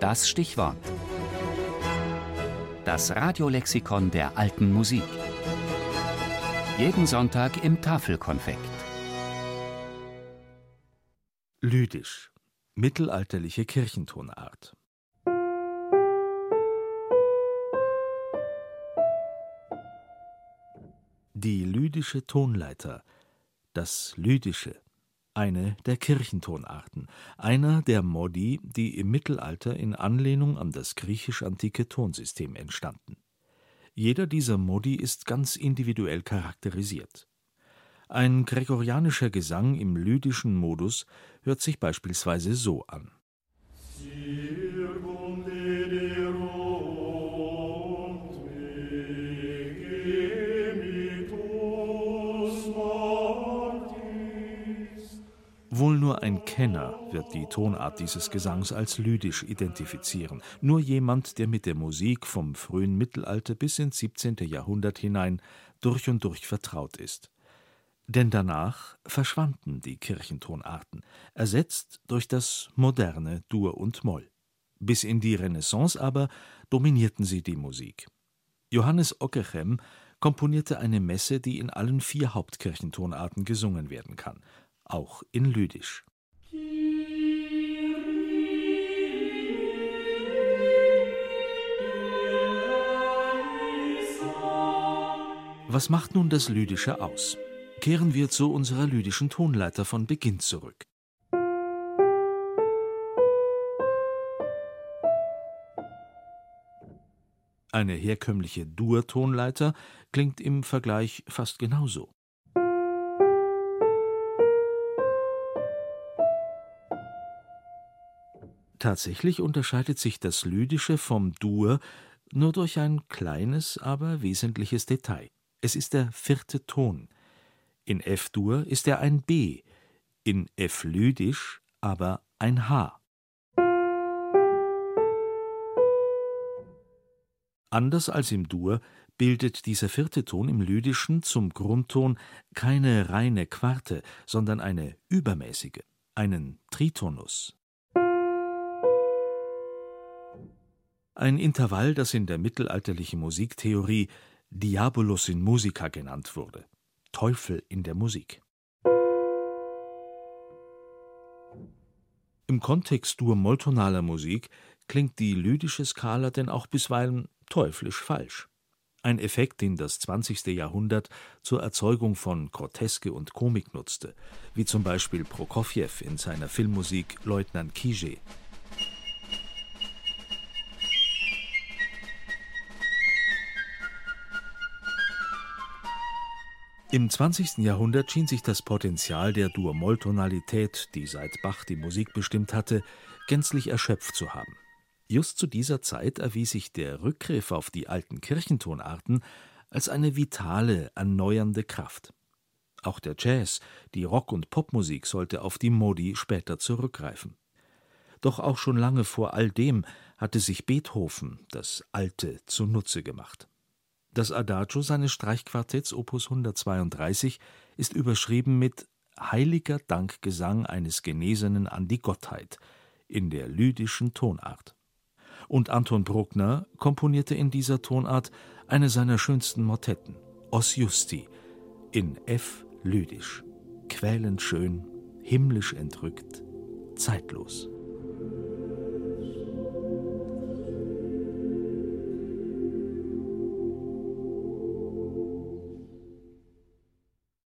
Das Stichwort. Das Radiolexikon der alten Musik. Jeden Sonntag im Tafelkonfekt. Lydisch. Mittelalterliche Kirchentonart. Die lydische Tonleiter. Das Lydische eine der Kirchentonarten, einer der Modi, die im Mittelalter in Anlehnung an das griechisch-antike Tonsystem entstanden. Jeder dieser Modi ist ganz individuell charakterisiert. Ein gregorianischer Gesang im lydischen Modus hört sich beispielsweise so an. Wohl nur ein Kenner wird die Tonart dieses Gesangs als lydisch identifizieren, nur jemand, der mit der Musik vom frühen Mittelalter bis ins 17. Jahrhundert hinein durch und durch vertraut ist. Denn danach verschwanden die Kirchentonarten, ersetzt durch das moderne Dur und Moll. Bis in die Renaissance aber dominierten sie die Musik. Johannes Ockeghem komponierte eine Messe, die in allen vier Hauptkirchentonarten gesungen werden kann – auch in Lydisch. Was macht nun das Lydische aus? Kehren wir zu unserer lydischen Tonleiter von Beginn zurück. Eine herkömmliche Dur-Tonleiter klingt im Vergleich fast genauso. Tatsächlich unterscheidet sich das Lydische vom Dur nur durch ein kleines, aber wesentliches Detail. Es ist der vierte Ton. In F-Dur ist er ein B, in F-Lydisch aber ein H. Anders als im Dur bildet dieser vierte Ton im Lydischen zum Grundton keine reine Quarte, sondern eine übermäßige, einen Tritonus. Ein Intervall, das in der mittelalterlichen Musiktheorie Diabolus in musica genannt wurde, Teufel in der Musik. Im Kontext dur-molltonaler Musik klingt die lydische Skala denn auch bisweilen teuflisch falsch. Ein Effekt, den das 20. Jahrhundert zur Erzeugung von Groteske und Komik nutzte, wie zum Beispiel Prokofjew in seiner Filmmusik Leutnant Kije. Im 20. Jahrhundert schien sich das Potenzial der Dur-Moll-Tonalität, die seit Bach die Musik bestimmt hatte, gänzlich erschöpft zu haben. Just zu dieser Zeit erwies sich der Rückgriff auf die alten Kirchentonarten als eine vitale, erneuernde Kraft. Auch der Jazz, die Rock- und Popmusik sollte auf die Modi später zurückgreifen. Doch auch schon lange vor all dem hatte sich Beethoven das Alte zunutze gemacht. Das Adagio seines Streichquartetts Opus 132 ist überschrieben mit Heiliger Dankgesang eines Genesenen an die Gottheit in der lydischen Tonart. Und Anton Bruckner komponierte in dieser Tonart eine seiner schönsten Motetten, Os Justi, in F lydisch, quälend schön, himmlisch entrückt, zeitlos.